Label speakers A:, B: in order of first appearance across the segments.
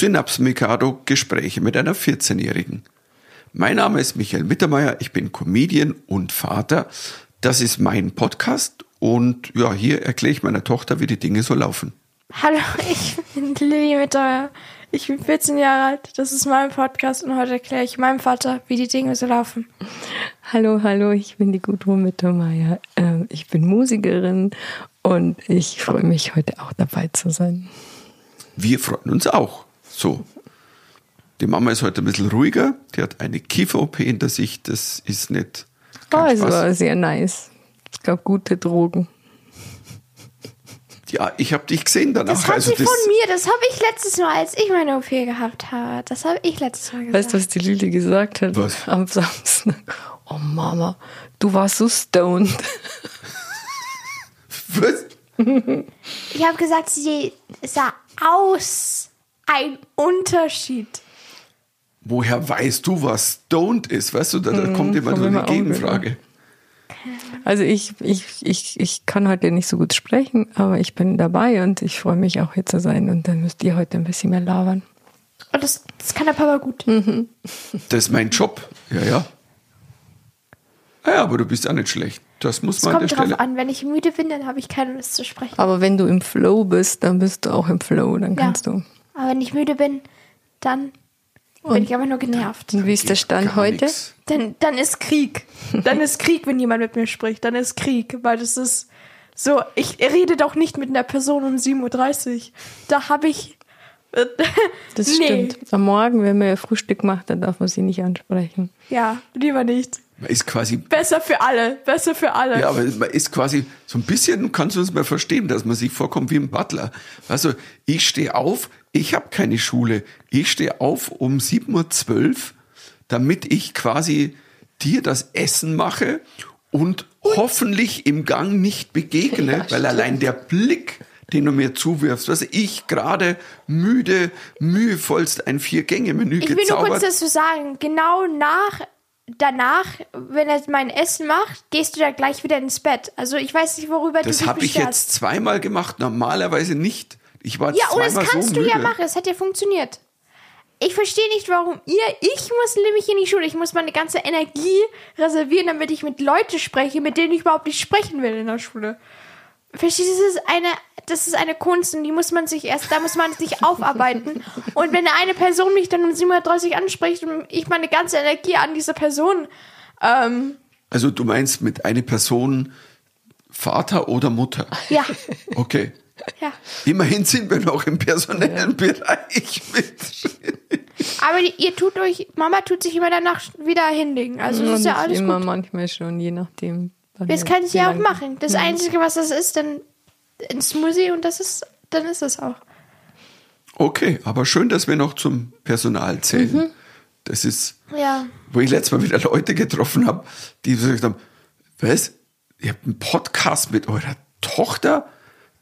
A: Synaps Mikado Gespräche mit einer 14-Jährigen. Mein Name ist Michael Mittermeier, ich bin Comedian und Vater. Das ist mein Podcast und ja, hier erkläre ich meiner Tochter, wie die Dinge so laufen.
B: Hallo, ich bin Lilly Mittermeier. Ich bin 14 Jahre alt, das ist mein Podcast und heute erkläre ich meinem Vater, wie die Dinge so laufen.
C: Hallo, hallo, ich bin die Gudrun Mittermeier. Ähm, ich bin Musikerin und ich freue mich heute auch dabei zu sein.
A: Wir freuen uns auch. So. Die Mama ist heute ein bisschen ruhiger. Die hat eine Kiefer-OP hinter sich. Das ist nicht.
C: Oh, es war sehr nice. Es gab gute Drogen.
A: Ja, ich habe dich gesehen danach.
B: Das hat
A: also
B: sie
A: das,
B: von mir, das habe ich letztes Mal, als ich meine OP gehabt habe. Das habe ich letztes Mal gesagt.
C: Weißt du, was die Lili gesagt hat?
A: Was?
C: Am Samstag. Oh Mama, du warst so stoned.
A: Was?
B: Ich habe gesagt, sie sah aus. Ein Unterschied.
A: Woher weißt du, was stoned ist? Weißt du, da, da kommt immer so eine Gegenfrage.
C: Also ich, ich, ich, ich kann heute nicht so gut sprechen, aber ich bin dabei und ich freue mich auch hier zu sein und dann müsst ihr heute ein bisschen mehr labern.
B: Und das, das kann der Papa gut.
A: Das ist mein Job. Ja, ja. Ja, aber du bist auch nicht schlecht. Das muss
B: Es
A: man an der
B: kommt drauf
A: Stelle.
B: an, wenn ich müde bin, dann habe ich keine Lust zu sprechen.
C: Aber wenn du im Flow bist, dann bist du auch im Flow, dann
B: Ja.
C: kannst du.
B: Aber wenn ich müde bin, dann bin ich einfach nur genervt.
C: Und wie ist der Stand
A: Gar
C: heute?
A: nix.
B: Dann, dann ist Krieg. Dann ist Krieg, wenn jemand mit mir spricht. Dann ist Krieg, weil das ist so, ich rede doch nicht mit einer Person um 7.30 Uhr. Da habe ich. äh,
C: Das
B: nee.
C: stimmt. Am Morgen, wenn man ja Frühstück macht, dann darf man sie nicht ansprechen.
B: Ja, lieber nicht.
A: Man ist quasi
B: Besser für alle. Besser für alle.
A: Ja, aber man ist quasi so ein bisschen, kannst du uns mal verstehen, dass man sich vorkommt wie ein Butler. Also ich stehe auf, ich habe keine Schule. Ich stehe auf um 7.12 Uhr, damit ich quasi dir das Essen mache und, hoffentlich im Gang nicht begegne, weil allein der Blick, den du mir zuwirfst, was ich gerade müde, mühevollst ein Vier-Gänge-Menü
B: ich will nur kurz
A: gezaubert.
B: dazu sagen, genau nach, danach, wenn er mein Essen macht, gehst du da gleich wieder ins Bett. Also ich weiß nicht, worüber
A: Das
B: du dich
A: habe ich jetzt zweimal gemacht, normalerweise nicht. Ich war
B: Ja, und das kannst
A: so
B: du
A: müde.
B: ja machen. Es hat ja funktioniert. Ich verstehe nicht, warum ihr, ich muss nämlich in die Schule. Ich muss meine ganze Energie reservieren, damit ich mit Leuten spreche, mit denen ich überhaupt nicht sprechen will in der Schule. Verstehst du, das ist eine, das ist eine Kunst und die muss man sich erst, da muss man sich aufarbeiten. Und wenn eine Person mich dann um 7.30 Uhr anspricht und ich meine ganze Energie an diese Person, ähm,
A: Also du meinst mit einer Person Vater oder Mutter?
B: ja,
A: Okay.
B: Ja.
A: Immerhin sind wir noch im personellen Bereich mit.
B: Aber die, ihr tut euch, Mama tut sich immer danach wieder hinlegen. Also das ist ja alles
C: immer,
B: gut.
C: manchmal schon, je nachdem.
B: Das kann ich ja auch machen. Das Einzige, was das ist, dann ein Smoothie und das ist, dann ist es auch.
A: Okay, aber schön, dass wir noch zum Personal zählen.
B: Mhm.
A: Das ist,
B: Ja.
A: wo ich letztes Mal wieder Leute getroffen habe, die gesagt haben, was? Ihr habt einen Podcast mit eurer Tochter?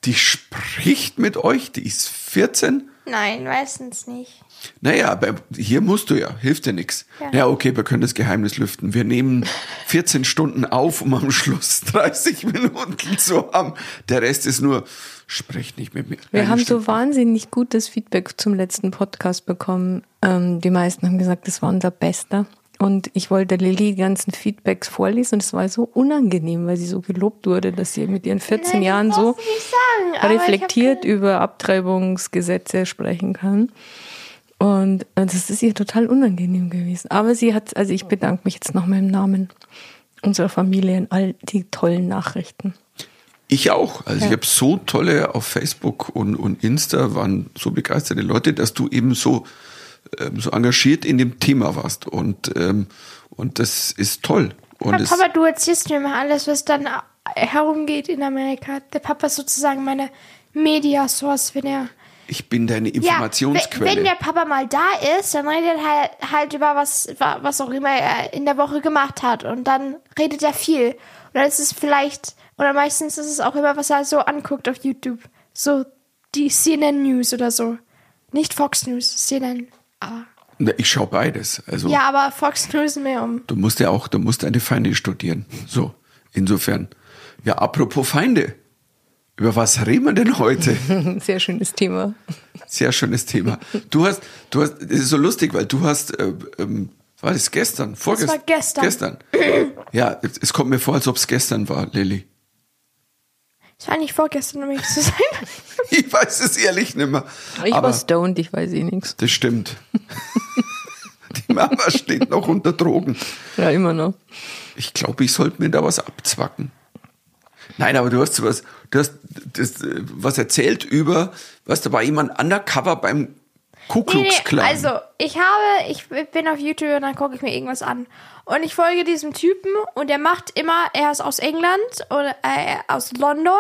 A: Die spricht mit euch? Die ist 14?
B: Nein, meistens nicht.
A: Naja, aber hier musst du ja, hilft dir nichts.
B: Ja.
A: Ja. okay, wir können das Geheimnis lüften. Wir nehmen 14 Stunden auf, um am Schluss 30 Minuten zu haben. Der Rest ist nur, sprecht nicht mit mir.
C: Wir
A: Eine
C: haben
A: Stunde.
C: so wahnsinnig gutes Feedback zum letzten Podcast bekommen. Ähm, die meisten haben gesagt, das war unser Bester. Und ich wollte Lilly die ganzen Feedbacks vorlesen und es war so unangenehm, weil sie so gelobt wurde, dass sie mit ihren 14
B: Nein,
C: Jahren so
B: sagen, ich
C: reflektiert über Abtreibungsgesetze sprechen kann. Und das ist ihr total unangenehm gewesen. Aber sie hat, also ich bedanke mich jetzt nochmal im Namen unserer Familie in all die tollen Nachrichten.
A: Ich auch. Also ich
C: Ja.
A: habe so tolle auf Facebook und, und Insta waren so begeisterte Leute, dass du eben so, ähm, so engagiert in dem Thema warst. Und, ähm, und das ist toll. Und es,
B: Papa, du erzählst mir mal alles, was dann herumgeht in Amerika. Der Papa ist sozusagen meine Media Source, wenn er.
A: ich bin deine
B: Ja,
A: Informationsquelle.
B: wenn wenn der Papa mal da ist, dann redet er halt, halt über was, wa- was auch immer er in der Woche gemacht hat. Und dann redet er viel. Und dann ist es vielleicht, oder meistens ist es auch immer, was er so anguckt auf YouTube. So die CNN News oder so. Nicht Fox News, CNN. Aber,
A: ich schaue beides. Also
B: ja, aber Fox News mehr um.
A: du musst ja auch, du musst deine Feinde studieren. So, insofern. Ja, apropos Feinde. Über was reden wir denn heute?
C: Sehr schönes Thema.
A: Sehr schönes Thema. Du hast, du hast, es ist so lustig, weil du hast, äh, ähm, war das gestern? Vorgestern?
B: war gestern.
A: Gestern. Ja, es kommt mir vor, als ob es gestern war, Lilly.
B: Es war nicht vorgestern, um ehrlich zu sein.
A: Ich weiß es ehrlich nicht mehr.
C: Ich
A: Aber
C: war stoned, ich weiß eh nichts.
A: das stimmt. Die Mama steht noch unter Drogen.
C: Ja, immer noch.
A: Ich glaube, ich sollte mir da was abzwacken. Nein, aber du hast was, du hast das, äh, was erzählt über, was da war jemand undercover beim Ku
B: Nee, nee, also ich habe, ich bin auf YouTube und dann gucke ich mir irgendwas an. Und ich folge diesem Typen und er macht immer, er ist aus England oder äh, aus London.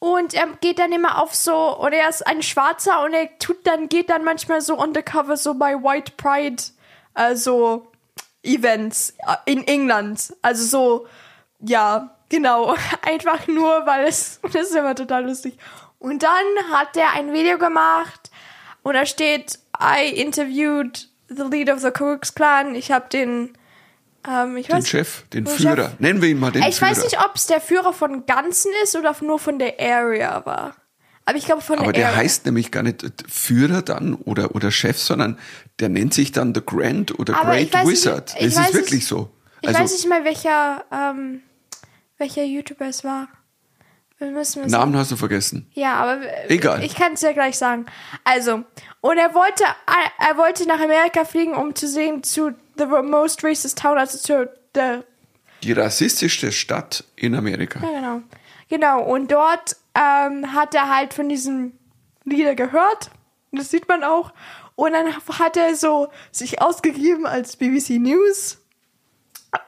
B: Und er geht dann immer auf so, und er ist ein Schwarzer und er tut dann, geht dann manchmal so undercover so bei White Pride, also Events äh, in England. Also so, ja, genau. Einfach nur, weil es, das ist immer total lustig. Und dann hat er ein Video gemacht und da steht, I interviewed the leader of the Ku Klux Klan. Ich habe den, ähm, ich
A: den
B: weiß,
A: Chef, den Führer.
B: Chef.
A: Nennen wir ihn mal den
B: ich
A: Führer.
B: weiß nicht, ob es der Führer von Ganzen ist oder nur von der Area war. Aber ich glaube von
A: Aber
B: der
A: der heißt nämlich gar nicht Führer dann oder, oder Chef, sondern der nennt sich dann The Grand oder
B: Aber
A: Great
B: ich nicht-
A: Wizard.
B: ich
A: es
B: weiß
A: ist wirklich
B: nicht-
A: so.
B: ich
A: Also
B: weiß nicht mal, welcher, ähm, welcher YouTuber es war. Wir müssen es
A: Namen hast du vergessen.
B: Ja, aber
A: Egal.
B: ich kann es ja gleich sagen. Also, und er wollte, er wollte nach Amerika fliegen, um zu sehen zu the most racist town, also zu der,
A: Die rassistischste Stadt in Amerika.
B: ja genau, genau. Und dort ähm, hat er halt von diesem Lieder gehört. Das sieht man auch. Und dann hat er so sich ausgegeben als BBC News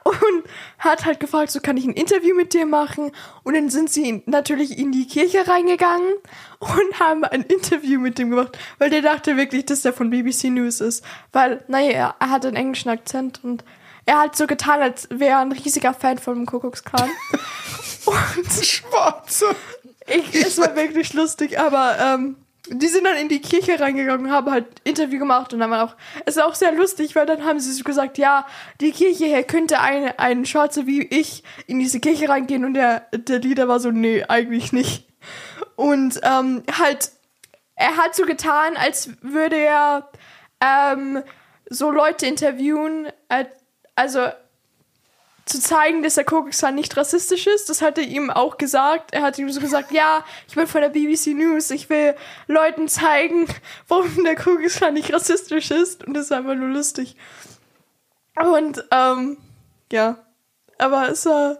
B: und hat halt gefragt, so kann ich ein Interview mit dir machen? Und dann sind sie natürlich in die Kirche reingegangen und haben ein Interview mit dem gemacht, weil der dachte wirklich, dass der von BBC News ist. Weil, naja, er hat einen englischen Akzent und er hat so getan, als wäre er ein riesiger Fan vom Kuckucksklan. und
A: Schwarze.
B: ich, es war wirklich lustig, aber ähm, die sind dann in die Kirche reingegangen haben halt Interview gemacht und dann war auch, es ist auch sehr lustig, weil dann haben sie so gesagt, ja, die Kirche hier könnte eine, ein Schwarzer wie ich in diese Kirche reingehen und der, der Leader war so, nee, eigentlich nicht. Und ähm, halt, er hat so getan, als würde er ähm, so Leute interviewen, äh, also zu zeigen, dass der Kuckucksklan nicht rassistisch ist. Das hat er ihm auch gesagt. Er hat ihm so gesagt, ja, ich bin von der BBC News, ich will Leuten zeigen, warum der Kuckucksklan nicht rassistisch ist. Und das ist einfach nur lustig. Und, ähm, ja. Aber es war,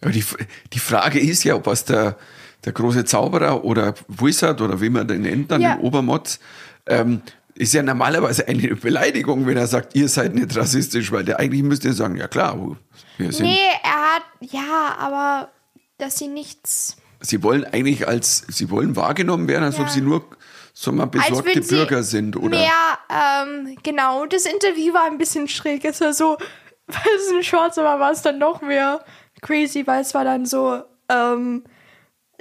A: Aber die, die Frage ist ja, ob was der, der große Zauberer oder Wizard oder wie man den nennt dann,
B: Ja.
A: den Obermotz, ähm, ist ja normalerweise eine Beleidigung, wenn er sagt, ihr seid nicht rassistisch, weil der eigentlich müsste sagen, ja klar, wir sind.
B: nee, er hat, ja, aber, dass sie nichts,
A: Sie wollen eigentlich als, sie wollen wahrgenommen werden, als
B: Ja.
A: ob sie nur, so mal besorgte Bürger sind, oder?
B: Mehr, ähm, genau. Das Interview war ein bisschen schräg. Es war so, weil es ein Schwarzer war, war es dann noch mehr crazy, weil es war dann so, ähm,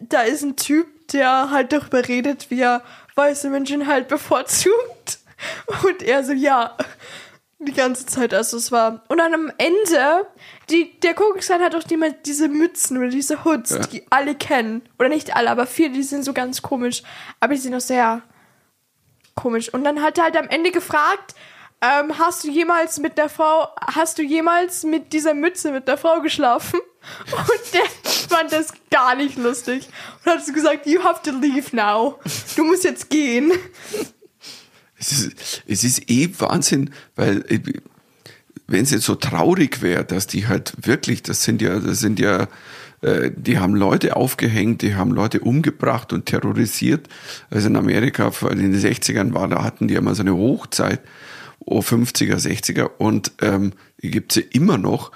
B: da ist ein Typ, der halt darüber redet, wie er weiße Menschen halt bevorzugt. Und er so, ja, die ganze Zeit, also es war. Und dann am Ende, die, der Kuckucksklan hat auch die, diese Mützen oder diese Hoods,
A: Ja.
B: die alle kennen. Oder nicht alle, aber viele, die sind so ganz komisch. Aber die sind auch sehr komisch. Und dann hat er halt am Ende gefragt, ähm, hast du jemals mit der Frau, hast du jemals mit dieser Mütze mit der Frau geschlafen? Und der fand das gar nicht lustig. Und hat so gesagt, you have to leave now. Du musst jetzt gehen.
A: Es ist, es ist eh Wahnsinn, weil äh, wenn es jetzt so traurig wäre, dass die halt wirklich, das sind ja, das sind ja, äh, die haben Leute aufgehängt, die haben Leute umgebracht und terrorisiert. Also in Amerika in den 60ern war, da hatten die ja mal so eine Hochzeit, oh, 50er, 60er und ähm, die gibt's ja immer noch.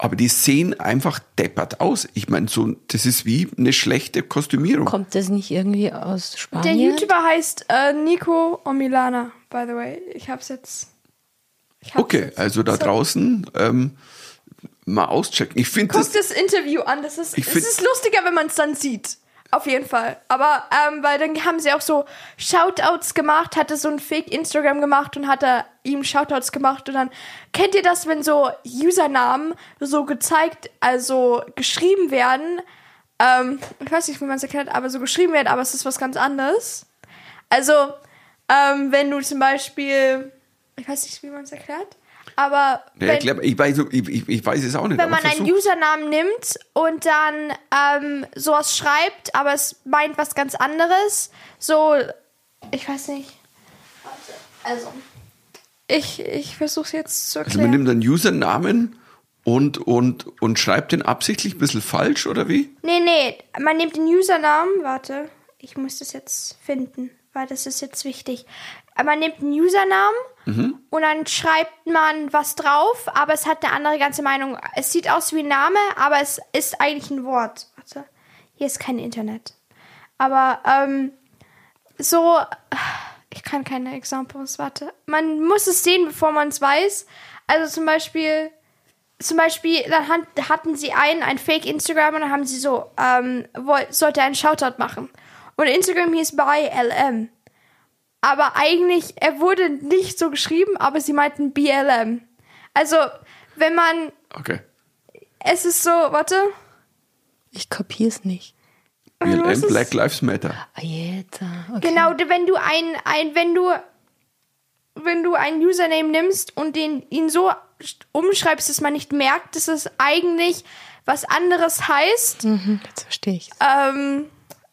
A: Aber die sehen einfach deppert aus. Ich meine, so, das ist wie eine schlechte Kostümierung.
C: Kommt das nicht irgendwie aus
B: Der
C: Spanien?
B: YouTuber heißt äh, Nico Omilana, by the way. Ich hab's jetzt. Ich hab's
A: Okay,
B: jetzt.
A: also da
B: So.
A: draußen ähm, mal auschecken. Ich finde
B: Guck
A: das,
B: das Interview an. Das ist,
A: Ich
B: es
A: find-
B: ist lustiger, wenn man es dann sieht. Auf jeden Fall. Aber, ähm, weil dann haben sie auch so Shoutouts gemacht, hatte so ein Fake-Instagram gemacht und hat er ihm Shoutouts gemacht und dann, kennt ihr das, wenn so Usernamen so gezeigt, also geschrieben werden, ähm, ich weiß nicht, wie man es erklärt, aber so geschrieben wird, aber es ist was ganz anderes. Also, ähm, wenn du zum Beispiel, ich weiß nicht, wie man es erklärt, aber
A: Ja,
B: wenn,
A: erklär, ich, weiß, ich, ich, ich weiß es auch nicht.
B: wenn man einen
A: versuch.
B: Usernamen nimmt und dann ähm, sowas schreibt, aber es meint was ganz anderes, so, ich weiß nicht. Also, ich, ich versuche es jetzt zu
A: Also man
B: erklären.
A: nimmt einen Usernamen und, und, und schreibt den absichtlich ein bisschen falsch, oder wie?
B: nee, nee, man nimmt den Usernamen, warte, ich muss das jetzt finden, weil das ist jetzt wichtig. Man nimmt einen Usernamen und dann schreibt man was drauf, aber es hat eine andere ganze Meinung. Es sieht aus wie ein Name, aber es ist eigentlich ein Wort. Warte, hier ist kein Internet. Aber ähm, so, ich kann keine Examples, warte. Man muss es sehen, bevor man es weiß. Also zum Beispiel, zum Beispiel, dann hat, hatten sie einen, ein Fake Instagram und dann haben sie so, ähm, woll, sollte einen Shoutout machen. Und Instagram hieß by LM. Aber eigentlich, er wurde nicht so geschrieben, aber sie meinten BLM. Also, wenn man,
A: Okay.
B: es ist so, warte.
C: Ich kapier's nicht.
B: muss
A: BLM,
B: es-
A: Black Lives Matter.
C: Ah, jetzt. ah, Okay.
B: Genau, wenn du ein, ein, wenn du, wenn du einen Username nimmst und den, ihn so umschreibst, dass man nicht merkt, dass es eigentlich was anderes heißt.
C: Mhm, jetzt verstehe ich.
B: Ähm,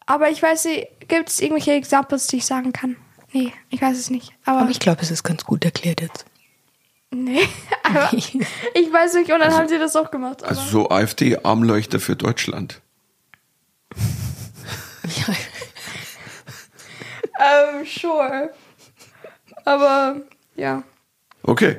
B: aber ich weiß nicht, gibt es irgendwelche Examples, die ich sagen kann? Nee, ich weiß es nicht. Aber,
C: Aber ich glaube, es ist ganz gut erklärt jetzt.
B: nee, aber ich weiß nicht, und dann haben sie das auch gemacht. Aber,
A: Also so AfD-Armleuchter für Deutschland.
C: Ja.
B: ähm, sure. Aber, ja.
A: Okay.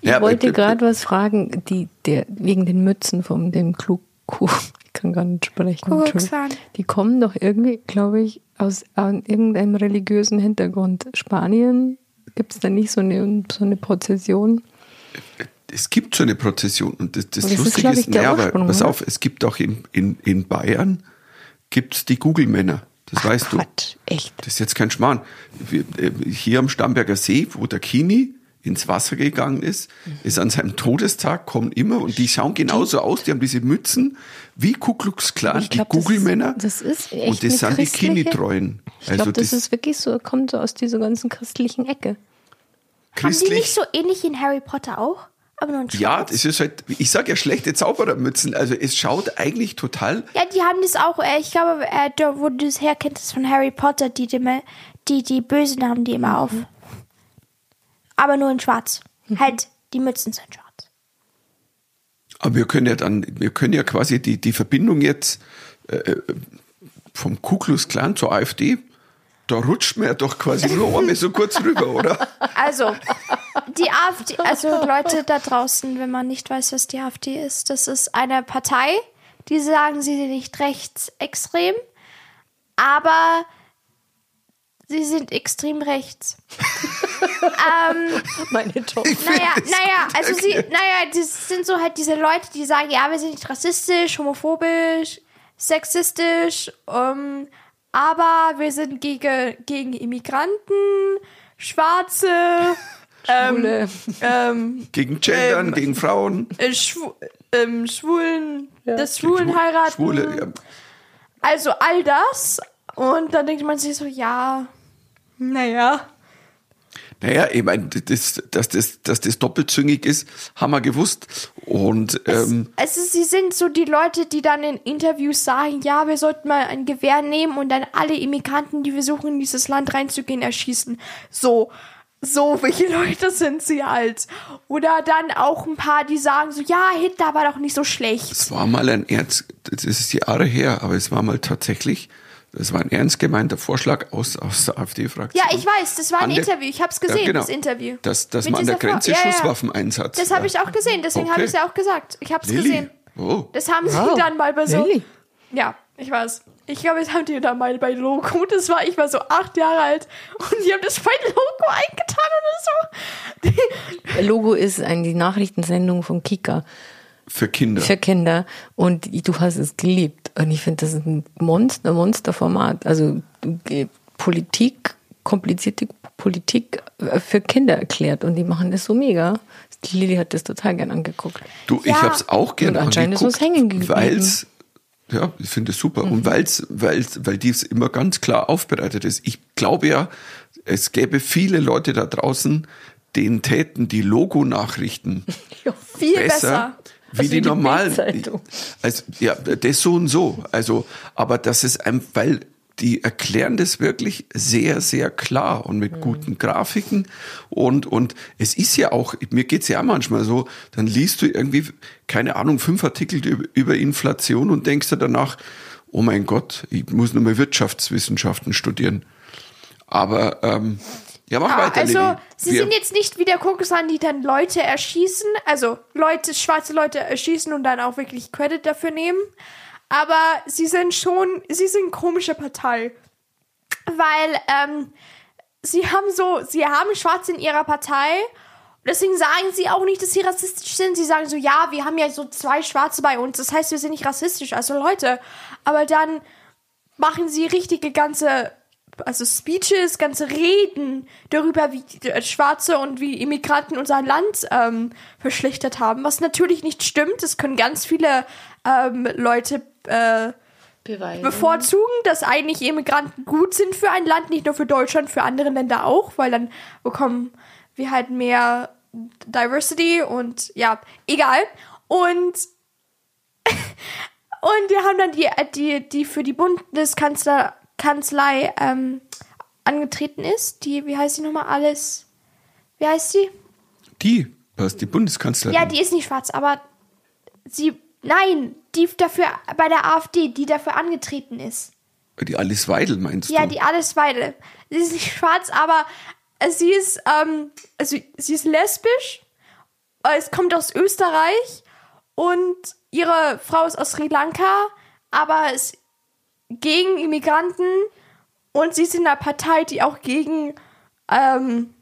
C: Ich
A: Ja,
C: wollte gerade was fragen, die, der, wegen den Mützen von dem Klug. Ich kann gar nicht sprechen. Die kommen doch irgendwie, glaube ich, aus irgendeinem religiösen Hintergrund. Spanien gibt es da nicht so eine, so eine Prozession?
A: Es gibt so eine Prozession und das, das,
C: das ist,
A: Lustige ist,
C: der
A: naja, aber pass auf, es gibt auch in, in, in Bayern gibt's die Google-Männer. Das weißt du.
C: Quatsch, echt.
A: Das ist jetzt kein Schmarrn. Wir, äh, hier am Starnberger See, wo der Kini ins Wasser gegangen ist,
C: Mhm.
A: ist an seinem Todestag, kommen immer und die schauen genauso aus, die haben diese Mützen wie Ku Klux Klan, die
C: glaub, das-
A: Google-Männer.
C: das ist echt
A: Und das sind die Kini-Treuen.
C: Ich glaube, das, ist wirklich so, kommt so aus dieser ganzen christlichen Ecke.
B: Haben die
A: christlich.
B: nicht so ähnlich in Harry Potter auch? Aber nur in schwarz?
A: Ja, das ist halt, ich sag ja schlechte Zauberermützen. Also es schaut eigentlich total
B: Ja, die haben das auch, äh, ich glaube, äh, da, wo du das herkennst, ist von Harry Potter, die, die, die, die Bösen haben die immer auf. Aber nur in schwarz. Halt, die Mützen sind schwarz.
A: Aber wir können ja dann, wir können ja quasi die, die Verbindung jetzt äh, vom Ku Klux Klan zur AfD, da rutscht man ja doch quasi nur einmal so kurz rüber, oder?
B: Also, die AfD, also Leute da draußen, wenn man nicht weiß, was die AfD ist, das ist eine Partei, die sagen, sie sind nicht rechtsextrem, aber sie sind extrem rechts. ähm,
C: Meine Tochter.
B: naja,
A: das
B: naja, also sie, naja, das sind so halt diese Leute, die sagen, ja, wir sind nicht rassistisch, homophobisch, sexistisch, ähm, aber wir sind gegen, gegen Immigranten, Schwarze,
C: Schwule.
B: ähm,
A: Gegen Gendern,
B: Ähm,
A: gegen Frauen.
B: äh, Schwu ähm, Schwulen, das Schwulen heiraten.
A: Schwule, ja.
B: Also all das. Und dann denkt man sich so, ja, naja.
A: Naja, ich meine, das, dass, das, dass das doppelzüngig ist, haben wir gewusst. Und ähm,
B: Es ist, sie sind so die Leute, die dann in Interviews sagen, ja, wir sollten mal ein Gewehr nehmen und dann alle Immigranten, die versuchen, in dieses Land reinzugehen, erschießen. So, so, welche Leute sind sie halt? Oder dann auch ein paar, die sagen so, ja, Hitler war doch nicht so schlecht.
A: es war mal ein ernst, das ist Jahre her, aber es war mal tatsächlich, das war ein ernst gemeinter Vorschlag aus, aus der AfD-Fraktion.
B: Ja, ich weiß, das war ein
A: An der-
B: Interview. Ich habe es gesehen,
A: Ja, genau.
B: das Interview.
A: Dass, dass
B: Mit
A: man an der Grenze
B: Ja, ja.
A: Schusswaffeneinsatz.
B: Das habe ich auch gesehen, deswegen habe
A: Okay.
B: ich es ja auch gesagt. Ich habe es gesehen.
A: Oh.
B: Das haben sie
C: Wow.
B: dann mal bei so.
C: Lilly.
B: Ja, ich weiß. Ich glaube, das haben die dann mal bei Logo. Das war, ich war so acht Jahre alt und die haben das bei Logo eingetan oder so.
C: Logo ist eine die Nachrichtensendung von Kika
A: Für Kinder.
C: für Kinder und du hast es geliebt. Und ich finde, das ist ein Monster, Monsterformat. Also äh, Politik, komplizierte Politik äh, für Kinder erklärt und die machen das so mega. Die Lilly hat das total gern angeguckt.
A: Du, ich
B: Ja.
A: habe es auch gerne
C: Und anscheinend ist uns hängen geblieben.
A: weil es Ja, ich finde es super. Und weil's, weil's, weil dies immer ganz klar aufbereitet ist. Ich glaube ja, es gäbe viele Leute da draußen, denen täten die Logo-Nachrichten
B: Viel
A: besser,
B: besser.
A: Wie
C: Also
A: die
C: die
A: normalen. Also, ja, das so und so. Also, aber das ist ein, weil die erklären das wirklich sehr, sehr klar und mit guten Grafiken. Und, und es ist ja auch, mir geht's ja auch manchmal so, dann liest du irgendwie, keine Ahnung, fünf Artikel über, über Inflation und denkst dir danach, oh mein Gott, ich muss nur mal Wirtschaftswissenschaften studieren. Aber ähm, ja, mach
B: Ah,
A: weiter,
B: also,
A: Lilly.
B: sie
A: Wir-
B: sind jetzt nicht wie der Kokusan, die dann Leute erschießen, also Leute, schwarze Leute erschießen und dann auch wirklich Credit dafür nehmen. Aber sie sind schon, sie sind eine komische Partei. Weil, ähm, sie haben so, sie haben Schwarze in ihrer Partei. Deswegen sagen sie auch nicht, dass sie rassistisch sind. Sie sagen so, ja, wir haben ja so zwei Schwarze bei uns. Das heißt, wir sind nicht rassistisch. Also Leute, aber dann machen sie richtige ganze, also Speeches, ganze Reden darüber, wie äh, Schwarze und wie Immigranten unser Land ähm, verschlechtert haben. Was natürlich nicht stimmt. Das können ganz viele ähm, Leute äh,
C: Beweisen.
B: bevorzugen, dass eigentlich Immigranten gut sind für ein Land, nicht nur für Deutschland, für andere Länder auch, weil dann bekommen wir halt mehr Diversity und ja, egal. Und und wir haben dann die, die, die für die Bundeskanzler Kanzlei ähm, angetreten ist. Die, wie heißt sie nochmal alles? Wie heißt sie?
A: die, was, die Bundeskanzlerin.
B: Ja, die ist nicht schwarz, aber sie, nein, die dafür bei der AfD, die dafür angetreten ist.
A: die Alice Weidel meinst
B: Ja,
A: du?
B: die Alice Weidel. Sie ist nicht schwarz, aber sie ist, ähm, also sie ist lesbisch. Es kommt aus Österreich und ihre Frau ist aus Sri Lanka, aber ist gegen Immigranten und sie ist in einer Partei, die auch gegen, ähm,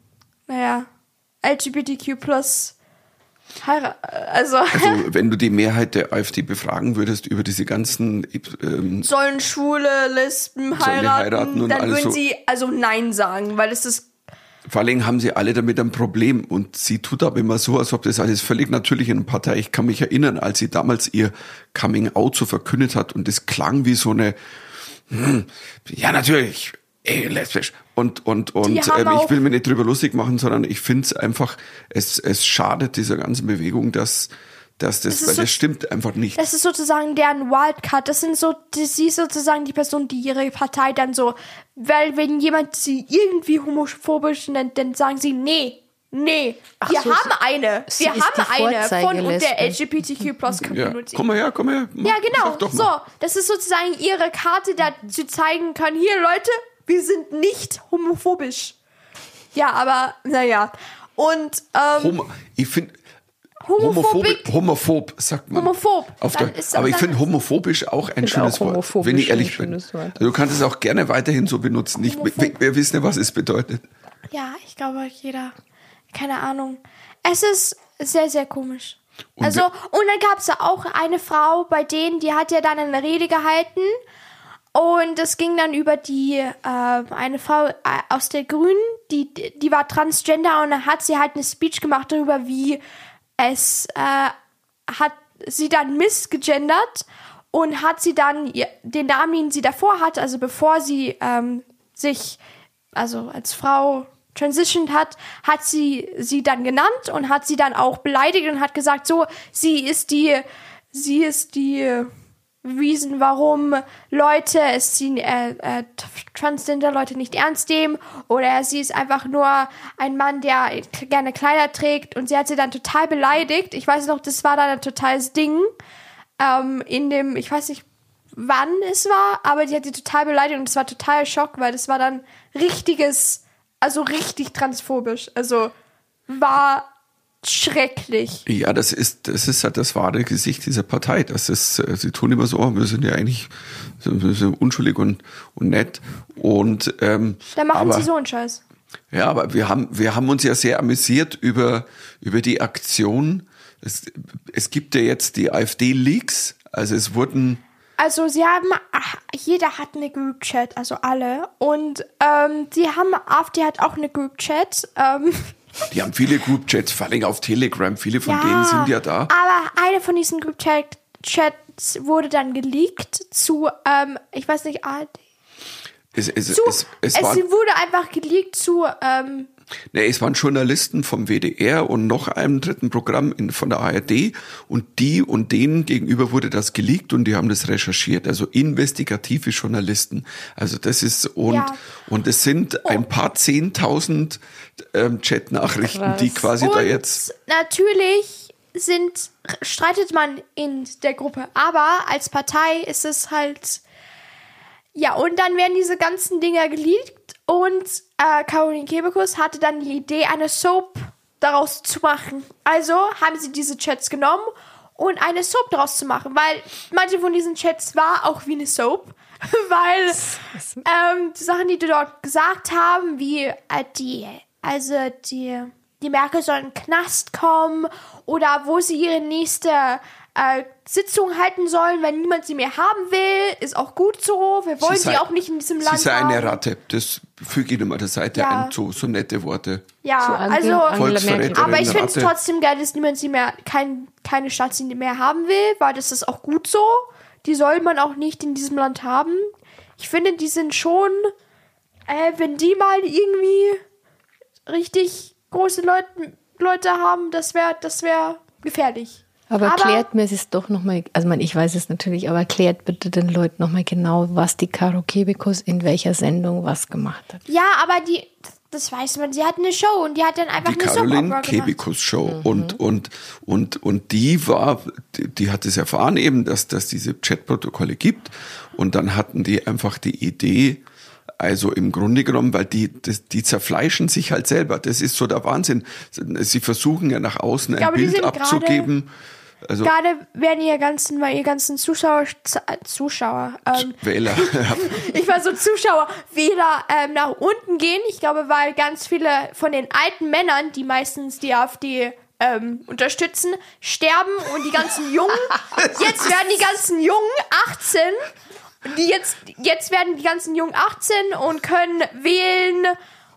B: naja, LGBTQ plus also
A: Also, wenn du die Mehrheit der AfD befragen würdest über diese ganzen ähm,
B: sollen Schwule, Lesben heiraten,
A: heiraten und
B: dann würden
A: so.
B: sie also Nein sagen, weil es ist
A: Vor allem haben sie alle damit ein Problem und sie tut aber immer so, als ob das alles völlig natürlich in der Partei. Ich kann mich erinnern, als sie damals ihr Coming Out so verkündet hat und es klang wie so eine, hm, ja natürlich, ey, lesbisch. Und, und, und ähm, ich will mir nicht drüber lustig machen, sondern ich finde es einfach, es, es schadet dieser ganzen Bewegung, dass, dass das,
B: so-
A: das stimmt einfach nicht.
B: Das ist sozusagen deren Wildcard. Das sind so, die, sie ist sozusagen die Person, die ihre Partei dann so, weil wenn jemand sie irgendwie homophobisch nennt, dann sagen sie, nee, nee,
C: Ach
B: wir
C: so,
B: haben eine, wir haben eine von und der. LGBTQ plus
A: Ja,
B: Community.
A: komm mal her, komm mal her. Mach-
B: Ja, genau. So, das ist sozusagen ihre Karte, da zu zeigen können, hier Leute, wir sind nicht homophobisch. Ja, aber naja. Und ähm,
A: Homo, ich finde,
B: Homophobik-
A: homophob, sagt man.
B: Homophob. Ist-
A: aber ich finde homophobisch auch ein schönes
C: auch
A: Wort, wenn ich ehrlich bin. Also du kannst es auch gerne weiterhin so benutzen. Ich, wir,
B: Homophob.
A: wir wissen ja, was es bedeutet.
B: Ja, ich glaube, jeder. Keine Ahnung. Es ist sehr, sehr komisch.
A: Und
B: also, und dann gab es ja auch eine Frau bei denen, die hat ja dann eine Rede gehalten. Und es ging dann über die, äh, eine Frau äh, aus der Grünen, die, die war transgender und dann hat sie halt eine Speech gemacht darüber, wie es, äh, hat sie dann missgegendert und hat sie dann den Namen, den sie davor hatte, also bevor sie ähm, sich also als Frau transitioned hat, hat sie sie dann genannt und hat sie dann auch beleidigt und hat gesagt, so, sie ist die, sie ist die Reason, warum Leute es sie, äh, äh, Transgender-Leute nicht ernst nehmen oder sie ist einfach nur ein Mann, der gerne Kleider trägt und sie hat sie dann total beleidigt. Ich weiß noch, das war dann ein totales Ding ähm, in dem, ich weiß nicht, wann es war, aber die hat sie total beleidigt und es war total Schock, weil das war dann richtiges, also richtig transphobisch. Also war schrecklich.
A: Ja, das ist, das ist halt das wahre Gesicht dieser Partei. Das ist, äh, sie tun immer so, wir sind ja eigentlich wir sind unschuldig und, und nett. Und ähm,
B: Da machen
A: aber,
B: sie so einen Scheiß.
A: Ja, aber wir haben, wir haben uns ja sehr amüsiert über, über die Aktion. Es, es gibt ja jetzt die AfD-Leaks. Also es wurden
B: Also sie haben, ach, jeder hat eine Group Chat, also alle. Und ähm, die haben, AfD hat auch eine Group Chat. Ähm,
A: Die haben viele Group-Chats, vor allem auf Telegram. Viele von denen sind ja da.
B: Aber eine von diesen Group Chat, Chat wurde dann geleakt zu, ähm, ich weiß nicht, ARD.
A: Es, es,
B: Zu,
A: es, es,
B: es wurde einfach geleakt zu, ähm,
A: nee, es waren Journalisten vom WDR und noch einem dritten Programm in, von der ARD und die und denen gegenüber wurde das geleakt und die haben das recherchiert. Also investigative Journalisten. Also das ist und
B: Ja.
A: und es sind ein paar zehntausend ähm, Chatnachrichten, die quasi da
B: und
A: jetzt
B: natürlich sind, streitet man in der Gruppe, aber als Partei ist es halt, ja, und dann werden diese ganzen Dinger geleakt und äh, Caroline Kebekus hatte dann die Idee, eine Soap daraus zu machen. Also haben sie diese Chats genommen und eine Soap daraus zu machen, weil manche von diesen Chats war auch wie eine Soap, weil ähm, die Sachen, die die dort gesagt haben, wie äh, die, also die, die Merkel soll in den Knast kommen oder wo sie ihre nächste äh, Sitzung halten sollen, wenn niemand sie mehr haben will, ist auch gut so. Wir wollen sie,
A: sei-
B: auch nicht in diesem
A: sie
B: Land
A: sei eine. Ratte. Das füge ich immer der Seite
B: Ja.
A: ein, so, so nette Worte.
B: Ja,
C: Angela-
B: also. Aber ich finde es trotzdem geil, dass niemand sie mehr, kein, keine Stadt sie mehr haben will, weil das ist auch gut so. Die soll man auch nicht in diesem Land haben. Ich finde, die sind schon, äh, wenn die mal irgendwie richtig große Leute, Leute haben, das wäre das wär gefährlich.
C: Aber
B: Aber-
C: erklärt mir es doch nochmal, also ich meine, ich weiß es natürlich, aber erklärt bitte den Leuten nochmal genau, was die Caro Kebekus in welcher Sendung was gemacht hat.
B: Ja, aber die, das weiß man, sie hat eine Show und die hat dann einfach
A: die
B: eine
A: Caroline
B: Soap-Opera gemacht.
A: Kebekus Show und und und und die war die, die hat es erfahren eben dass dass diese Chatprotokolle gibt und dann hatten die einfach die Idee also im Grunde genommen, weil die, das, die zerfleischen sich halt selber. Das ist so der Wahnsinn. Sie versuchen ja nach außen ein
B: glaube, die
A: Bild
B: sind gerade-
A: abzugeben. Also
B: Gerade werden ihr ganzen, weil ihr ganzen Zuschauer, Zuschauer, ähm,
A: Wähler.
B: ich war so Zuschauer, wieder ähm, nach unten gehen. Ich glaube, weil ganz viele von den alten Männern, die meistens die AfD ähm, unterstützen, sterben und die ganzen Jungen, jetzt werden die ganzen Jungen 18, die jetzt, jetzt werden die ganzen Jungen 18 und können wählen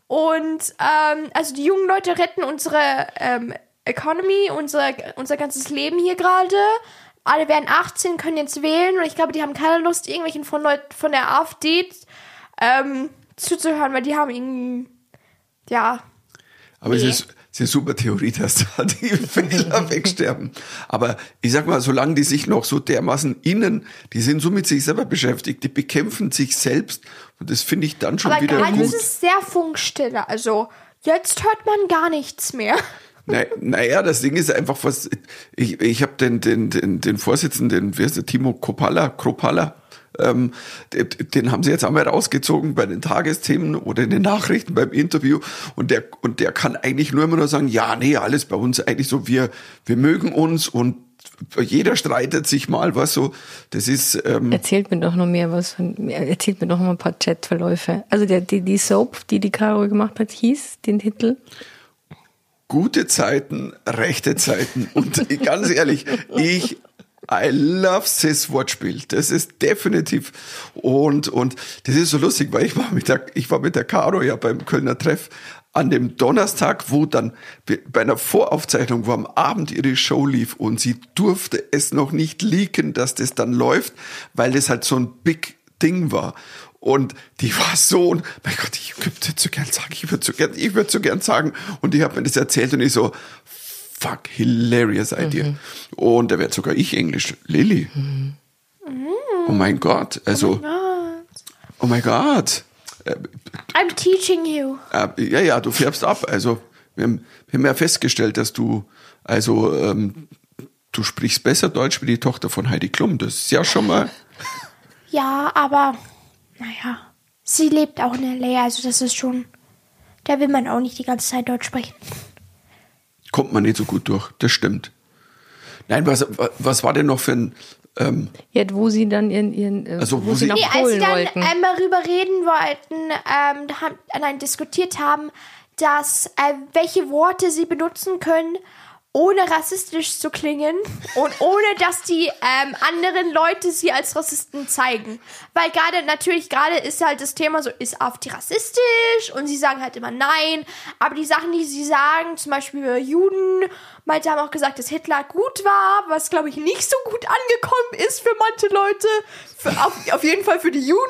B: und ähm, also die jungen Leute retten unsere ähm, Economy, unser, unser ganzes Leben hier gerade. Alle werden 18, können jetzt wählen und ich glaube, die haben keine Lust, irgendwelchen von Leuten von der AfD ähm, zuzuhören, weil die haben irgendwie, ja,
A: Aber es ist, ist eine super Theorie, dass da die Fehler wegsterben. Aber ich sag mal, solange die sich noch so dermaßen innen, die sind so mit sich selber beschäftigt, die bekämpfen sich selbst. Und das finde ich dann schon
B: aber
A: wieder gut.
B: ist es sehr funkstille. Also jetzt hört man gar nichts mehr.
A: Na, naja, das Ding ist einfach was. Ich, ich habe den, den, den, den Vorsitzenden, wie heißt der, Timo Kropala, Kropala, ähm, den, haben sie jetzt einmal rausgezogen bei den Tagesthemen oder in den Nachrichten beim Interview und der und der kann eigentlich nur immer nur sagen, ja, nee, alles bei uns eigentlich so, wir wir mögen uns und jeder streitet sich mal, was so. Das ist ähm,
C: Erzählt mir doch noch mehr was von, erzählt mir doch noch ein paar Chatverläufe. Also der, die, die Soap, die die Caro gemacht hat, hieß den Titel.
A: gute Zeiten, rechte Zeiten. Und ganz ehrlich, ich I love this Wortspiel. Das ist definitiv und und das ist so lustig, weil ich war mit der ich war mit der Caro ja beim Kölner Treff an dem Donnerstag, wo dann bei einer Voraufzeichnung, wo am Abend ihre Show lief und sie durfte es noch nicht leaken, dass das dann läuft, weil das halt so ein Big Ding war. Und die war so, mein Gott, ich würde so gern sagen, ich würde so gern, ich würde so gern sagen. Und die hat mir das erzählt und ich so, fuck, hilarious idea. Und da wird sogar ich Englisch, Lilly. Oh mein Gott, also, oh mein Gott. Äh,
B: I'm teaching you.
A: äh, ja, ja, du färbst ab. Also, wir haben, wir haben ja festgestellt, dass du, also, ähm, du sprichst besser Deutsch wie die Tochter von Heidi Klum. Das ist ja schon mal,
B: Ja, aber naja, sie lebt auch in L.A., also das ist schon, da will man auch nicht die ganze Zeit Deutsch sprechen.
A: Kommt man nicht so gut durch. Das stimmt. Nein, was, was war denn noch für ein, ähm,
C: Ja, wo sie dann ihren, ihren äh,
A: Also,
C: wo,
A: wo
C: sie
A: sie-
C: nach
B: Nee, als sie
C: Polen
B: dann
C: wollten.
B: ähm, darüber reden wollten, ähm, haben, nein, diskutiert haben, dass äh, welche Worte sie benutzen können ohne rassistisch zu klingen und ohne, dass die ähm, anderen Leute sie als Rassisten zeigen. Weil gerade, natürlich, gerade ist halt das Thema so, ist AfD rassistisch? Und sie sagen halt immer nein. Aber die Sachen, die sie sagen, zum Beispiel über Juden, manche haben auch gesagt, dass Hitler gut war, was glaube ich nicht so gut angekommen ist für manche Leute. Für, auf, auf jeden Fall für die Juden.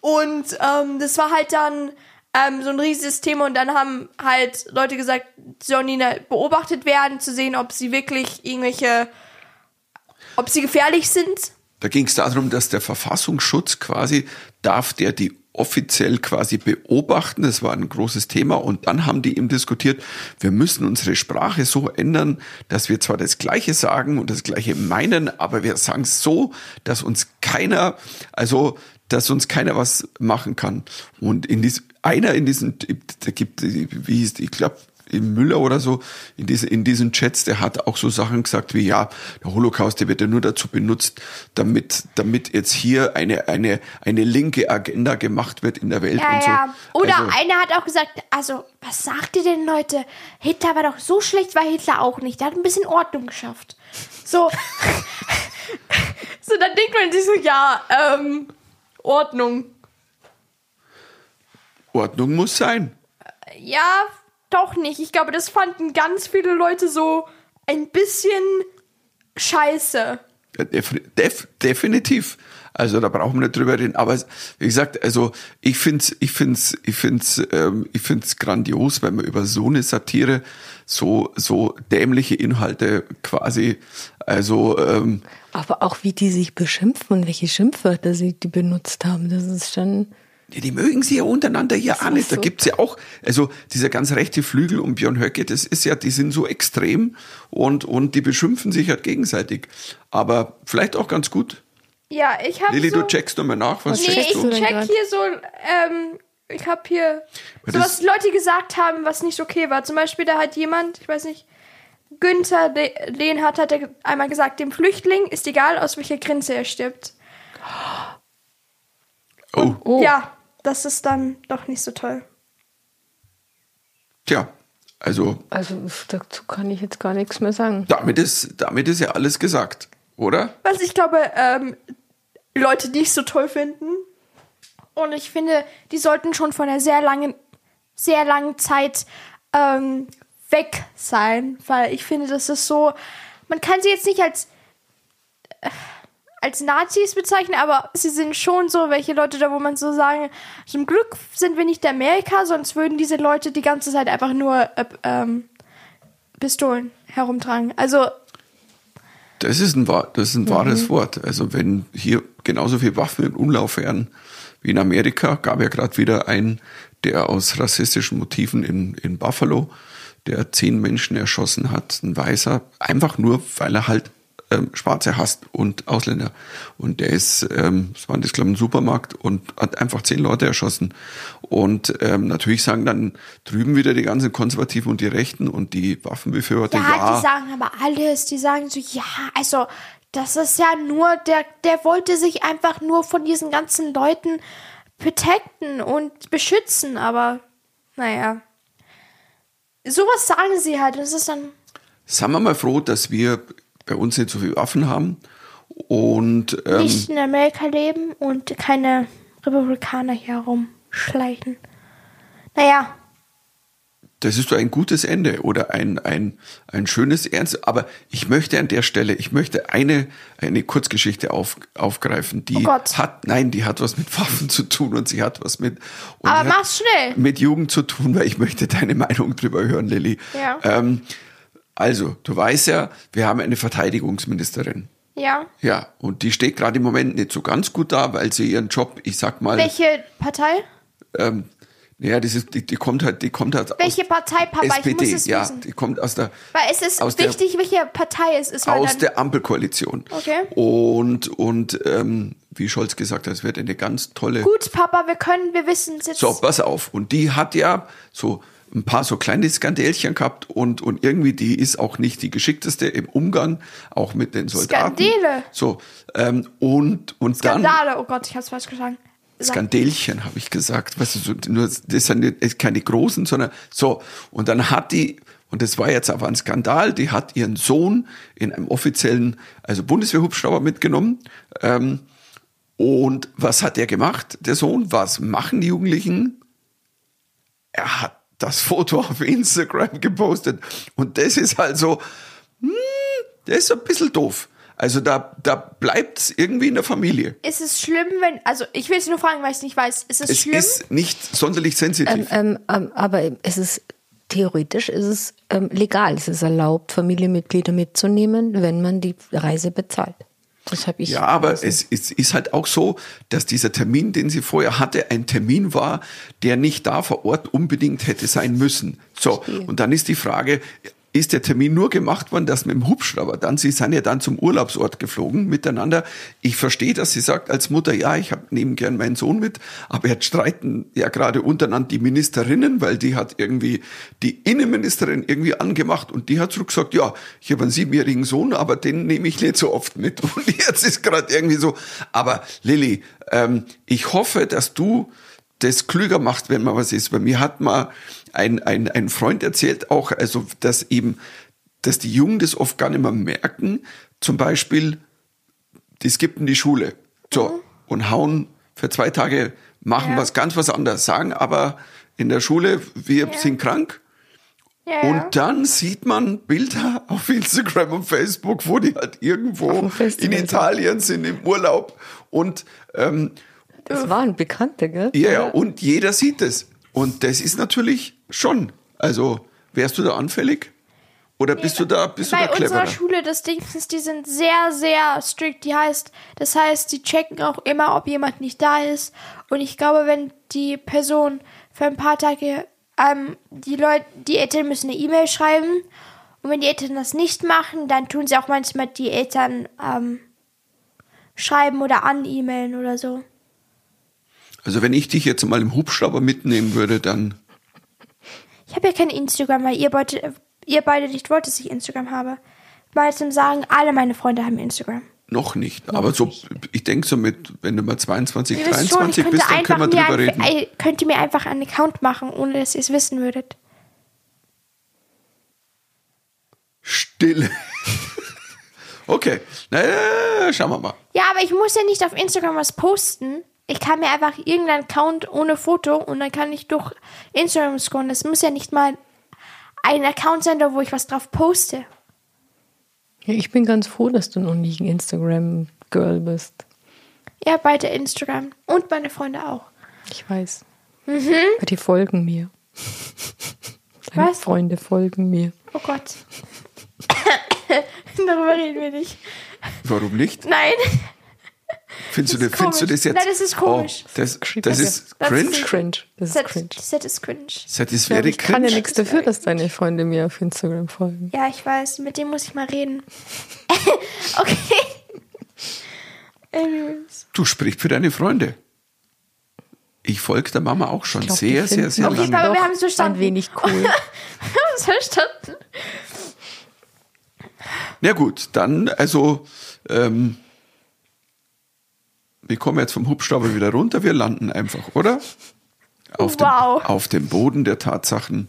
B: Und ähm, das war halt dann ähm, so ein riesiges Thema und dann haben halt Leute gesagt, sollen ne- beobachtet werden, zu sehen, ob sie wirklich irgendwelche, ob sie gefährlich sind.
A: Da ging es darum, dass der Verfassungsschutz quasi darf der die offiziell quasi beobachten. Das war ein großes Thema. Und dann haben die eben diskutiert, wir müssen unsere Sprache so ändern, dass wir zwar das Gleiche sagen und das Gleiche meinen, aber wir sagen es so, dass uns keiner, also dass uns keiner was machen kann. Und in diesem, einer in diesen, da gibt, wie hieß, ich glaube, im Müller oder so, in, diese, in diesen Chats, der hat auch so Sachen gesagt wie, ja, der Holocaust, der wird ja nur dazu benutzt, damit, damit jetzt hier eine, eine, eine linke Agenda gemacht wird in der Welt
B: Ja,
A: und so.
B: ja. Oder
A: also,
B: einer hat auch gesagt, also, was sagt ihr denn, Leute? Hitler war doch so schlecht, war Hitler auch nicht. Der hat ein bisschen Ordnung geschafft. So. so, dann denkt man sich so, ja, ähm, Ordnung.
A: Ordnung muss sein.
B: Ja, doch nicht. Ich glaube, das fanden ganz viele Leute so ein bisschen scheiße.
A: Ja, Def, def, definitiv. Also da brauchen wir nicht drüber reden. Aber wie gesagt, also ich find's, ich find's, ich find's, ähm, ich find's grandios, wenn man über so eine Satire so so dämliche Inhalte quasi, also ähm,
C: Aber auch wie die sich beschimpfen und welche Schimpfwörter sie die benutzt haben, das ist schon.
A: Ja, die mögen sie ja untereinander ja auch nicht. Da
C: so.
A: gibt's ja auch, also dieser ganz rechte Flügel um Björn Höcke, das ist ja, die sind so extrem und, und die beschimpfen sich halt gegenseitig. Aber vielleicht auch ganz gut.
B: Ja, ich habe
A: Lilly,
B: so...
A: du checkst nochmal nach, was
C: Nee,
B: Nee,
A: checkst
B: ich
C: du denn
B: check hier so, ähm, ich hab hier
A: Aber
B: so, was Leute gesagt haben, was nicht okay war. Zum Beispiel, da hat jemand, ich weiß nicht, Günther Le Lehnhardt hat er einmal gesagt, dem Flüchtling ist egal, aus welcher Grenze er stirbt.
A: Oh,
C: Oh,
B: Ja, das ist dann doch nicht so toll.
A: tja, also
C: also dazu kann ich jetzt gar nichts mehr sagen.
A: damit ist, damit ist ja alles gesagt, oder?
B: Was ich glaube, ähm, Leute nicht so toll finden. Und ich finde, die sollten schon von einer sehr langen, sehr langen Zeit ähm, weg sein. Weil ich finde, das ist so. Man kann sie jetzt nicht als, äh, als Nazis bezeichnen, aber sie sind schon so welche Leute da, wo man so sagen, zum Glück sind wir nicht Amerika, sonst würden diese Leute die ganze Zeit einfach nur äh, ähm, Pistolen herumtragen. Also
A: Das ist ein, das ist ein wahres Wort. Also wenn hier genauso viel Waffen in Umlauf wären wie in Amerika, gab ja gerade wieder einen, der aus rassistischen Motiven in, in Buffalo, der zehn Menschen erschossen hat, ein Weißer, einfach nur, weil er halt ähm, Schwarze hasst und Ausländer. Und der ist, ähm, das war das glaube ich ein Supermarkt und hat einfach zehn Leute erschossen. Und ähm, natürlich sagen dann drüben wieder die ganzen Konservativen und die Rechten und die Waffenbefürworter,
B: Ja,
A: ja,
B: die sagen aber alles. Die sagen so, ja, also, das ist ja nur, der, der wollte sich einfach nur von diesen ganzen Leuten protecten und beschützen, aber naja. Sowas sagen sie halt. es ist dann.
A: Seien wir mal froh, dass wir bei uns nicht so viele Waffen haben und ähm,
B: nicht in Amerika leben und keine Republikaner hier rumschleichen. Naja,
A: das ist doch ein gutes Ende oder ein, ein, ein schönes Ernst. Aber ich möchte an der Stelle, ich möchte eine, eine Kurzgeschichte auf, aufgreifen, die
B: Oh
A: hat, nein, die hat was mit Waffen zu tun und sie hat was mit,
B: aber mach's schnell.
A: mit Jugend zu tun, weil ich möchte deine Meinung drüber hören, Lilly.
B: Ja.
A: Ähm, also, du weißt ja, wir haben eine Verteidigungsministerin.
B: Ja.
A: Ja, und die steht gerade im Moment nicht so ganz gut da, weil sie ihren Job, ich sag mal,
B: Welche Partei?
A: ähm, naja, das ist, die, die kommt halt, die kommt halt
B: Welche
A: aus
B: Partei, Papa?
A: SPD,
B: ich muss es
A: ja,
B: wissen.
A: die kommt aus der
B: Weil es ist
A: aus der-
B: wichtig, welche Partei es ist.
A: aus der Ampelkoalition.
B: Okay.
A: Und und ähm, wie Scholz gesagt hat, es wird eine ganz tolle.
B: Gut, Papa, wir können, wir wissen es jetzt.
A: So, pass auf. Und die hat ja so ein paar so kleine Skandälchen gehabt und und irgendwie die ist auch nicht die geschickteste im Umgang, auch mit den Soldaten.
B: Skandale.
A: So ähm, und und dann
B: Skandale, oh Gott, ich hab's falsch gesagt.
A: Skandälchen, habe ich gesagt. Weißt du, so, nur, das sind keine großen, sondern so. Und dann hat die, Und das war jetzt aber ein Skandal. Die hat ihren Sohn in einem offiziellen, also Bundeswehrhubschrauber mitgenommen. Ähm, und was hat er gemacht, der Sohn? Was machen die Jugendlichen? Er hat das Foto auf Instagram gepostet. Und das ist also, hm, das ist ein bisschen doof. Also da, da bleibt es irgendwie in der Familie.
B: Ist es schlimm, wenn, also ich will es nur fragen, weil ich es nicht weiß. Ist es,
A: Es
B: schlimm?
A: ist nicht sonderlich sensitiv.
C: Ähm, ähm, aber es ist theoretisch ist es ähm, legal. Es ist erlaubt, Familienmitglieder mitzunehmen, wenn man die Reise bezahlt. Das habe ich.
A: Ja, aber es ist, ist halt auch so, dass dieser Termin, den sie vorher hatte, ein Termin war, der nicht da vor Ort unbedingt hätte sein müssen. So, und dann ist die Frage, ist der Termin nur gemacht worden, dass mit dem Hubschrauber dann, sie sind ja dann zum Urlaubsort geflogen miteinander. Ich verstehe, dass sie sagt als Mutter, ja, ich hab, nehme gern meinen Sohn mit, aber jetzt streiten ja gerade untereinander die Ministerinnen, weil die hat irgendwie die Innenministerin irgendwie angemacht und die hat zurückgesagt, ja, ich habe einen siebenjährigen Sohn, aber den nehme ich nicht so oft mit. Und jetzt ist gerade irgendwie so, aber Lilly, ähm, ich hoffe, dass du das klüger macht, wenn man was ist. Bei mir hat mal ein, ein, ein Freund erzählt auch, also, dass eben, dass die Jungen das oft gar nicht mehr merken. Zum Beispiel, die skippen die Schule. So. Und hauen für zwei Tage, machen
B: Ja.
A: was ganz was anderes, sagen aber in der Schule, wir sind krank.
B: ja,
A: Und dann sieht man Bilder auf Instagram und Facebook, wo die halt irgendwo in. Italien sind im Urlaub und ähm,
C: das waren Bekannte, gell?
A: ja, ja, und jeder sieht es. Und das ist natürlich schon. Also, wärst du da anfällig? Oder bist du da, bist du
B: Bei
A: da cleverer?
B: unserer Schule, das Ding ist, die sind sehr, sehr strikt. Die heißt, das heißt, die checken auch immer, ob jemand nicht da ist. Und ich glaube, wenn die Person für ein paar Tage, ähm, die Leute, die Eltern müssen eine E-Mail schreiben. Und wenn die Eltern das nicht machen, dann tun sie auch manchmal die Eltern ähm, schreiben oder an-E-Mailen oder so.
A: Also, wenn ich dich jetzt mal im Hubschrauber mitnehmen würde, dann
B: Ich habe ja kein Instagram, weil ihr, beide, ihr beide nicht wollt, dass ich Instagram habe. Mal zum Sagen, alle meine Freunde haben Instagram.
A: noch nicht. Aber so, ich denke so mit, wenn du mal 22,
B: Ihr wisst schon, ich
A: 23
B: könnte
A: bist, dann können wir drüber
B: ein,
A: reden.
B: ein, könnt ihr mir einfach einen Account machen, ohne dass ihr es wissen würdet.
A: Stille. okay, na, schauen wir mal.
B: Ja, aber ich muss ja nicht auf Instagram was posten. Ich kann mir einfach irgendeinen Account ohne Foto und dann kann ich durch Instagram scrollen. Das muss ja nicht mal ein Account sein, da wo ich was drauf poste.
C: Ja, ich bin ganz froh, dass du noch nicht ein Instagram-Girl bist.
B: Ja, beide Instagram. Und meine Freunde auch.
C: Ich weiß. Aber die folgen mir. Deine
B: Mhm. Was?
C: Freunde folgen mir.
B: Oh Gott. Darüber reden wir nicht.
A: Warum nicht?
B: Nein.
A: Findest du,
B: Das
A: das,
B: ist
A: findest du
B: komisch.
A: das jetzt?
B: Nein, das ist komisch.
A: Oh, das, das ist
B: Das
A: cringe.
B: ist-
C: Cringe. Das ist cringe.
B: das ist cringe.
A: Das ist
C: Ja,
A: very
C: ich kann ja
A: cringe.
C: nichts dafür, dass deine Freunde mir auf Instagram folgen.
B: Ja, ich weiß. Mit dem muss ich mal reden. okay. Anyways.
A: Du sprichst für deine Freunde. Ich folge der Mama auch schon
C: Ich glaub,
A: sehr, sehr, sehr
C: mich
B: Okay,
A: lange.
B: aber wir haben es verstanden.
C: Ein wenig cool.
B: Wir haben es verstanden.
A: Na gut, dann, also, ähm, wir kommen jetzt vom Hubschrauber wieder runter, wir landen einfach, oder? Auf,
B: Wow.
A: dem, auf dem Boden der Tatsachen.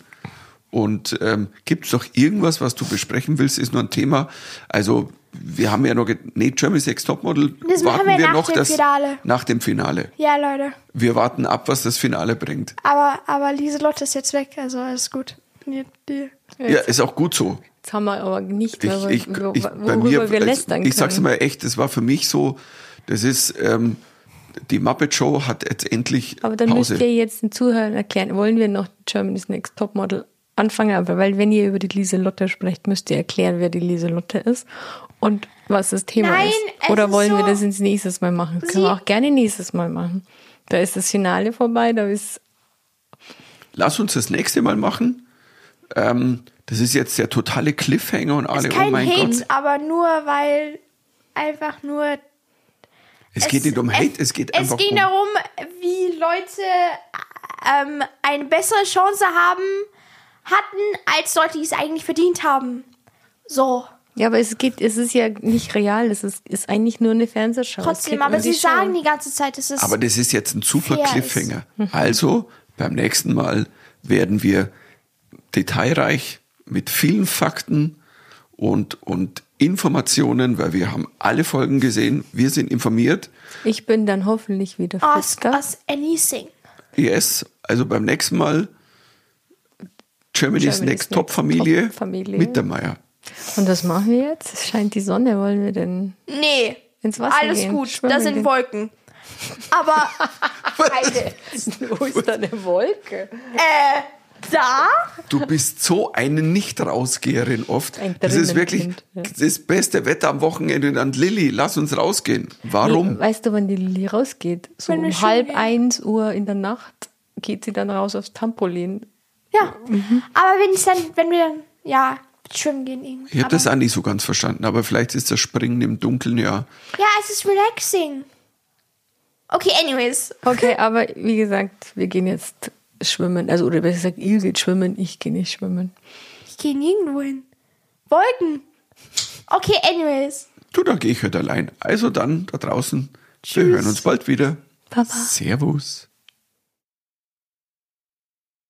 A: Und ähm, gibt es doch irgendwas, was du besprechen willst, ist nur ein Thema. Also, wir haben ja noch, nee, Germany's Next Topmodel
B: Das machen
A: warten
B: wir nach
A: noch
B: dem
A: das,
B: Finale.
A: nach dem Finale.
B: Ja, Leute.
A: Wir warten ab, was das Finale bringt.
B: Aber, aber Lieselotte ist jetzt weg, also alles gut. Die, die.
A: Ja, ist auch gut so.
C: Jetzt haben wir aber nicht,
A: Ich,
C: mehr,
A: ich,
C: wo-
A: ich,
C: worüber
A: bei mir,
C: wir
A: also,
C: lästern
A: ich sag's
C: können.
A: mal echt, das war für mich so, das ist, ähm, die Muppet Show hat jetzt endlich
C: Aber dann
A: Pause.
C: müsst ihr jetzt den Zuhörern erklären, wollen wir noch Germany's Next Topmodel anfangen? Aber weil wenn ihr über die Lieselotte sprecht, müsst ihr erklären, wer die Lieselotte ist und was das Thema
B: Nein,
C: ist.
B: es
C: Oder
B: ist
C: wollen wir
B: so-
C: das ins nächstes Mal machen? Das können wir auch gerne nächstes Mal machen. Da ist das Finale vorbei, da ist
A: Lass uns das nächste Mal machen. Ähm, das ist jetzt der totale Cliffhanger und alle,
B: Ist
A: oh
B: kein
A: mein
B: Hate,
A: Gott.
B: aber nur weil einfach nur.
A: Es, geht nicht um Hate, es, geht einfach
B: Es ging
A: um.
B: darum, wie Leute ähm, eine bessere Chance haben hatten, als Leute, die es eigentlich verdient haben. So.
C: ja, aber es geht, es ist ja nicht real, es ist, ist eigentlich nur eine Fernsehshow. Es
B: Trotzdem,
C: geht
B: aber
C: um
B: sie
C: Show.
B: sagen die ganze Zeit, es ist.
A: Aber das ist jetzt ein super
B: ist.
A: Cliffhanger. Also, beim nächsten Mal werden wir detailreich mit vielen Fakten und, und Informationen, weil wir haben alle Folgen gesehen. Wir sind informiert.
C: Ich bin dann hoffentlich wieder
B: Ask
C: fitter.
B: us anything.
A: Yes, also beim nächsten Mal Germany's,
C: Germany's
A: Next
C: Next
A: Top Familie
C: Top Familie.
A: mit der Meier.
C: Und was machen wir jetzt? Es scheint die Sonne. Wollen wir denn
B: Nee.
C: ins Wasser
B: Alles
C: gehen?
B: gut,
C: Schwimmen
B: das sind
C: gehen?
B: Wolken. Aber Heide.
C: Wo ist da eine Wolke?
B: äh, da?
A: Du bist so eine Nicht-Rausgeherin oft.
C: Ein
A: Das ist wirklich
C: Drinnenkind, ja.
A: das beste Wetter am Wochenende. Und Lilly, lass uns rausgehen. Warum?
C: Nee, weißt du, wann die Lilly rausgeht? So
B: Wenn
C: um halb
B: gehen.
C: eins Uhr in der Nacht geht sie dann raus aufs Trampolin.
B: Ja.
C: Mhm.
B: Aber wenn ich dann, wenn wir dann, ja, schwimmen gehen irgendwie.
A: Ich habe das auch nicht so ganz verstanden, aber vielleicht ist das Springen im Dunkeln ja.
B: Ja, es ist relaxing. Okay, anyways.
C: Okay, aber wie gesagt, wir gehen jetzt schwimmen. Also, oder besser gesagt, ihr geht schwimmen, ich gehe nicht schwimmen.
B: Ich gehe nirgendwo hin. Wolken. Okay, anyways.
A: Du, da gehe ich halt allein. Also dann da draußen. Wir hören uns bald wieder.
C: Baba.
A: Servus.